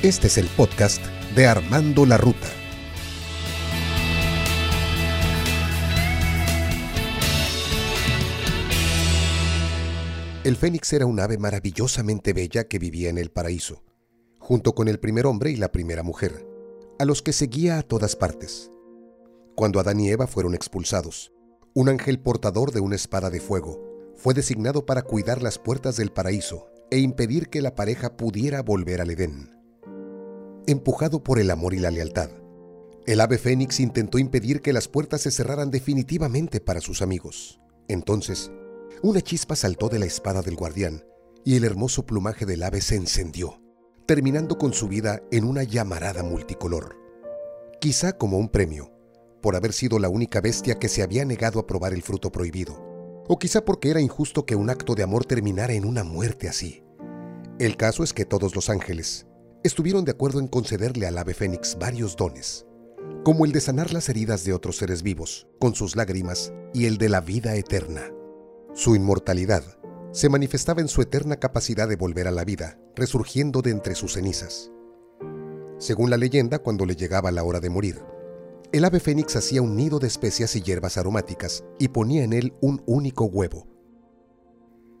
Este es el podcast de Armando la Ruta. El fénix era un ave maravillosamente bella que vivía en el paraíso, junto con el primer hombre y la primera mujer, a los que seguía a todas partes. Cuando Adán y Eva fueron expulsados, un ángel portador de una espada de fuego fue designado para cuidar las puertas del paraíso e impedir que la pareja pudiera volver al Edén. Empujado por el amor y la lealtad, el ave fénix intentó impedir que las puertas se cerraran definitivamente para sus amigos. Entonces, una chispa saltó de la espada del guardián y el hermoso plumaje del ave se encendió, terminando con su vida en una llamarada multicolor. Quizá como un premio, por haber sido la única bestia que se había negado a probar el fruto prohibido, o quizá porque era injusto que un acto de amor terminara en una muerte así. El caso es que todos los ángeles estuvieron de acuerdo en concederle al ave fénix varios dones, como el de sanar las heridas de otros seres vivos con sus lágrimas y el de la vida eterna. Su inmortalidad se manifestaba en su eterna capacidad de volver a la vida, resurgiendo de entre sus cenizas. Según la leyenda, cuando le llegaba la hora de morir, el ave fénix hacía un nido de especias y hierbas aromáticas y ponía en él un único huevo.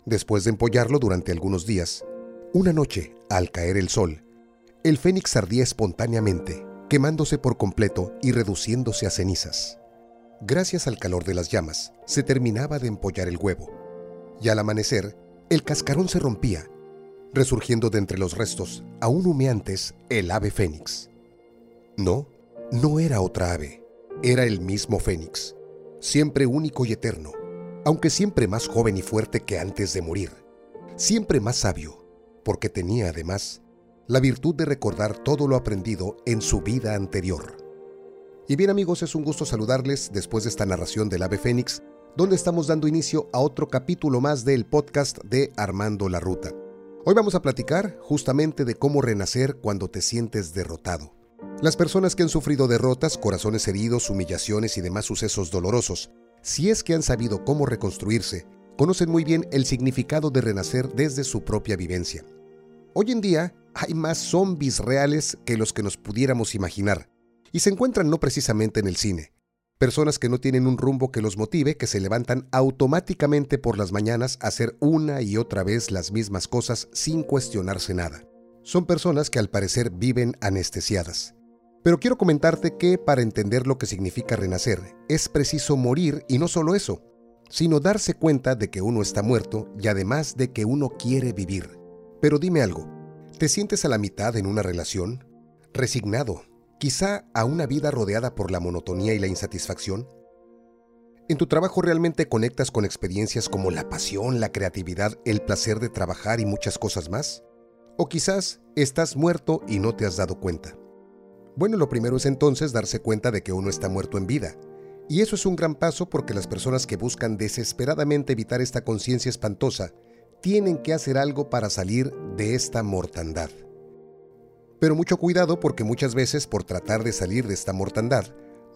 Después de empollarlo durante algunos días, una noche, al caer el sol, el fénix ardía espontáneamente, quemándose por completo y reduciéndose a cenizas. Gracias al calor de las llamas, se terminaba de empollar el huevo, y al amanecer, el cascarón se rompía, resurgiendo de entre los restos, aún humeantes, el ave fénix. No, no era otra ave, era el mismo Fénix, siempre único y eterno, aunque siempre más joven y fuerte que antes de morir, siempre más sabio, porque tenía además la virtud de recordar todo lo aprendido en su vida anterior. Y bien amigos, es un gusto saludarles después de esta narración del ave Fénix, donde estamos dando inicio a otro capítulo más del podcast de Armando la Ruta. Hoy vamos a platicar justamente de cómo renacer cuando te sientes derrotado. Las personas que han sufrido derrotas, corazones heridos, humillaciones y demás sucesos dolorosos, si es que han sabido cómo reconstruirse, conocen muy bien el significado de renacer desde su propia vivencia. Hoy en día hay más zombies reales que los que nos pudiéramos imaginar, y se encuentran no precisamente en el cine. Personas que no tienen un rumbo que los motive, que se levantan automáticamente por las mañanas a hacer una y otra vez las mismas cosas sin cuestionarse nada. Son personas que al parecer viven anestesiadas. Pero quiero comentarte que para entender lo que significa renacer, es preciso morir y no solo eso, sino darse cuenta de que uno está muerto y además de que uno quiere vivir. Pero dime algo, ¿te sientes a la mitad en una relación? ¿Resignado? ¿Quizá a una vida rodeada por la monotonía y la insatisfacción? ¿En tu trabajo realmente conectas con experiencias como la pasión, la creatividad, el placer de trabajar y muchas cosas más? ¿O quizás estás muerto y no te has dado cuenta? Bueno, lo primero es entonces darse cuenta de que uno está muerto en vida. Y eso es un gran paso porque las personas que buscan desesperadamente evitar esta conciencia espantosa tienen que hacer algo para salir de esta mortandad. Pero mucho cuidado porque muchas veces por tratar de salir de esta mortandad,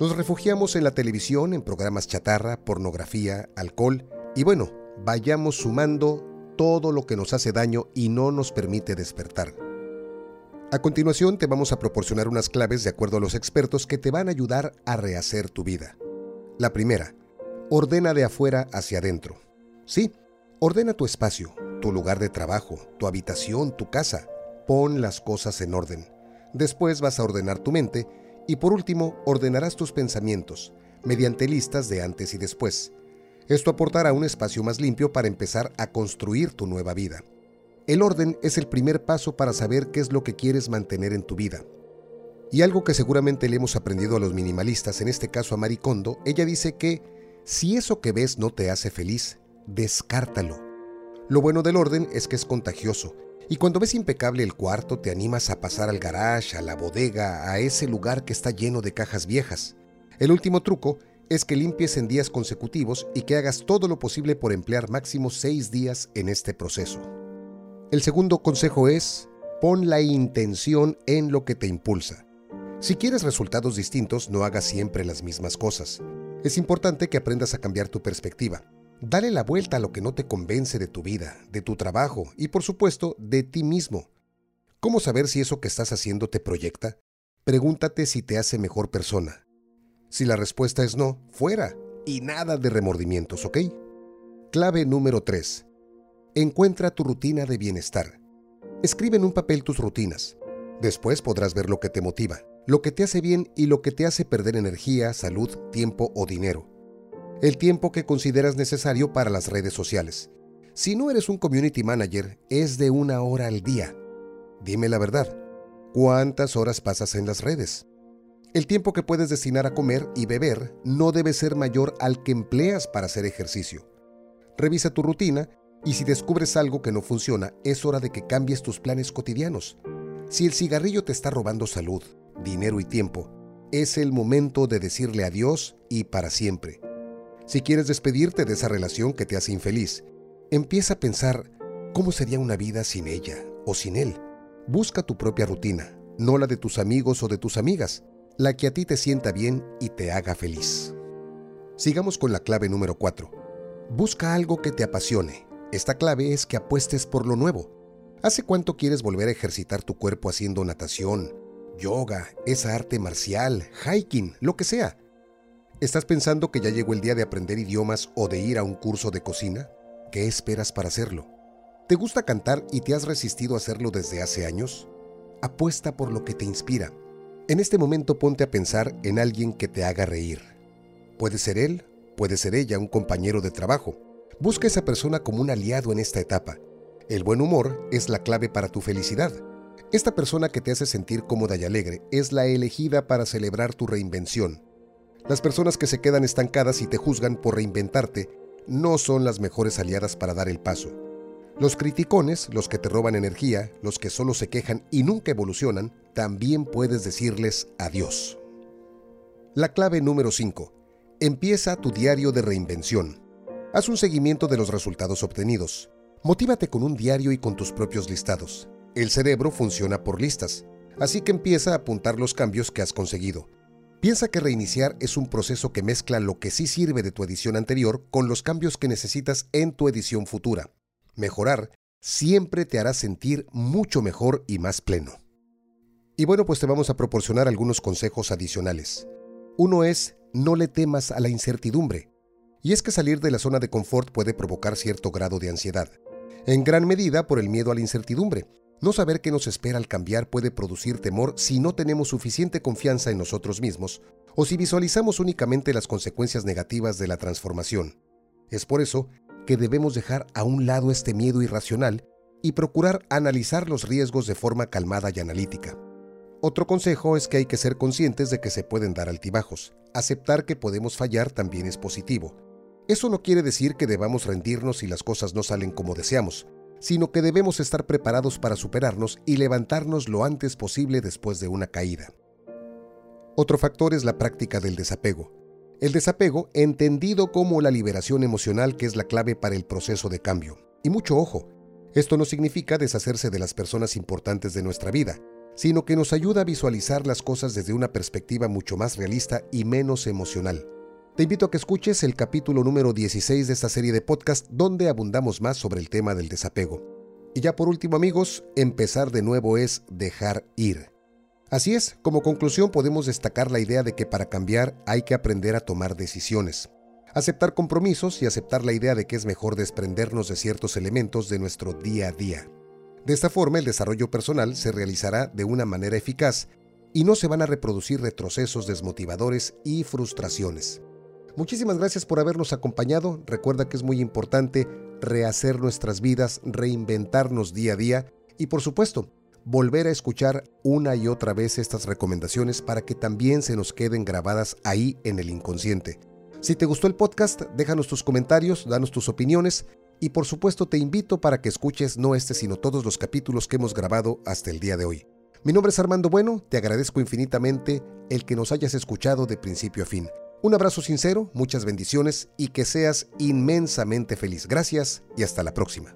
nos refugiamos en la televisión, en programas chatarra, pornografía, alcohol y bueno, vayamos sumando todo lo que nos hace daño y no nos permite despertar. A continuación te vamos a proporcionar unas claves de acuerdo a los expertos que te van a ayudar a rehacer tu vida. La primera, ordena de afuera hacia adentro. Sí, ordena tu espacio, tu lugar de trabajo, tu habitación, tu casa. Pon las cosas en orden. Después vas a ordenar tu mente y por último ordenarás tus pensamientos mediante listas de antes y después. Esto aportará un espacio más limpio para empezar a construir tu nueva vida. El orden es el primer paso para saber qué es lo que quieres mantener en tu vida. Y algo que seguramente le hemos aprendido a los minimalistas, en este caso a Maricondo, ella dice que si eso que ves no te hace feliz, descártalo. Lo bueno del orden es que es contagioso, y cuando ves impecable el cuarto te animas a pasar al garage, a la bodega, a ese lugar que está lleno de cajas viejas. El último truco es que limpies en días consecutivos y que hagas todo lo posible por emplear máximo seis días en este proceso. El segundo consejo es, pon la intención en lo que te impulsa. Si quieres resultados distintos, no hagas siempre las mismas cosas. Es importante que aprendas a cambiar tu perspectiva. Dale la vuelta a lo que no te convence de tu vida, de tu trabajo y por supuesto de ti mismo. ¿Cómo saber si eso que estás haciendo te proyecta? Pregúntate si te hace mejor persona. Si la respuesta es no, fuera. Y nada de remordimientos, ¿ok? Clave número 3. Encuentra tu rutina de bienestar. Escribe en un papel tus rutinas. Después podrás ver lo que te motiva, lo que te hace bien y lo que te hace perder energía, salud, tiempo o dinero. El tiempo que consideras necesario para las redes sociales. Si no eres un community manager, es de una hora al día. Dime la verdad, ¿cuántas horas pasas en las redes? El tiempo que puedes destinar a comer y beber no debe ser mayor al que empleas para hacer ejercicio. Revisa tu rutina y si descubres algo que no funciona, es hora de que cambies tus planes cotidianos. Si el cigarrillo te está robando salud, dinero y tiempo, es el momento de decirle adiós y para siempre. Si quieres despedirte de esa relación que te hace infeliz Empieza a pensar cómo sería una vida sin ella o sin él. Busca tu propia rutina, no la de tus amigos o de tus amigas, la que a ti te sienta bien y te haga feliz. Sigamos con la clave número 4. Busca algo que te apasione. Esta clave es que apuestes por lo nuevo. ¿Hace cuánto quieres volver a ejercitar tu cuerpo haciendo natación, yoga, esa arte marcial, hiking, lo que sea? ¿Estás pensando que ya llegó el día de aprender idiomas o de ir a un curso de cocina? ¿Qué esperas para hacerlo? ¿Te gusta cantar y te has resistido a hacerlo desde hace años? Apuesta por lo que te inspira. En este momento ponte a pensar en alguien que te haga reír. Puede ser él, puede ser ella, un compañero de trabajo. Busca a esa persona como un aliado en esta etapa. El buen humor es la clave para tu felicidad. Esta persona que te hace sentir cómoda y alegre es la elegida para celebrar tu reinvención. Las personas que se quedan estancadas y te juzgan por reinventarte no son las mejores aliadas para dar el paso. Los criticones, los que te roban energía, los que solo se quejan y nunca evolucionan, también puedes decirles adiós. La clave número 5. Empieza tu diario de reinvención. Haz un seguimiento de los resultados obtenidos. Motívate con un diario y con tus propios listados. El cerebro funciona por listas, así que empieza a apuntar los cambios que has conseguido. Piensa que reiniciar es un proceso que mezcla lo que sí sirve de tu edición anterior con los cambios que necesitas en tu edición futura. Mejorar siempre te hará sentir mucho mejor y más pleno. Y bueno, pues te vamos a proporcionar algunos consejos adicionales. Uno es, no le temas a la incertidumbre. Y es que salir de la zona de confort puede provocar cierto grado de ansiedad, en gran medida por el miedo a la incertidumbre, no saber qué nos espera al cambiar puede producir temor si no tenemos suficiente confianza en nosotros mismos o si visualizamos únicamente las consecuencias negativas de la transformación. Es por eso que debemos dejar a un lado este miedo irracional y procurar analizar los riesgos de forma calmada y analítica. Otro consejo es que hay que ser conscientes de que se pueden dar altibajos. Aceptar que podemos fallar también es positivo. Eso no quiere decir que debamos rendirnos si las cosas no salen como deseamos, sino que debemos estar preparados para superarnos y levantarnos lo antes posible después de una caída. Otro factor es la práctica del desapego. El desapego, entendido como la liberación emocional que es la clave para el proceso de cambio. Y mucho ojo, esto no significa deshacerse de las personas importantes de nuestra vida, sino que nos ayuda a visualizar las cosas desde una perspectiva mucho más realista y menos emocional. Te invito a que escuches el capítulo número 16 de esta serie de podcast donde abundamos más sobre el tema del desapego. Y ya por último amigos, empezar de nuevo es dejar ir. Así es, como conclusión podemos destacar la idea de que para cambiar hay que aprender a tomar decisiones, aceptar compromisos y aceptar la idea de que es mejor desprendernos de ciertos elementos de nuestro día a día. De esta forma el desarrollo personal se realizará de una manera eficaz y no se van a reproducir retrocesos desmotivadores y frustraciones. Muchísimas gracias por habernos acompañado. Recuerda que es muy importante rehacer nuestras vidas, reinventarnos día a día y por supuesto, volver a escuchar una y otra vez estas recomendaciones para que también se nos queden grabadas ahí en el inconsciente. Si te gustó el podcast, déjanos tus comentarios, danos tus opiniones y por supuesto te invito para que escuches no este sino todos los capítulos que hemos grabado hasta el día de hoy. Mi nombre es Armando Bueno, te agradezco infinitamente el que nos hayas escuchado de principio a fin. Un abrazo sincero, muchas bendiciones y que seas inmensamente feliz. Gracias y hasta la próxima.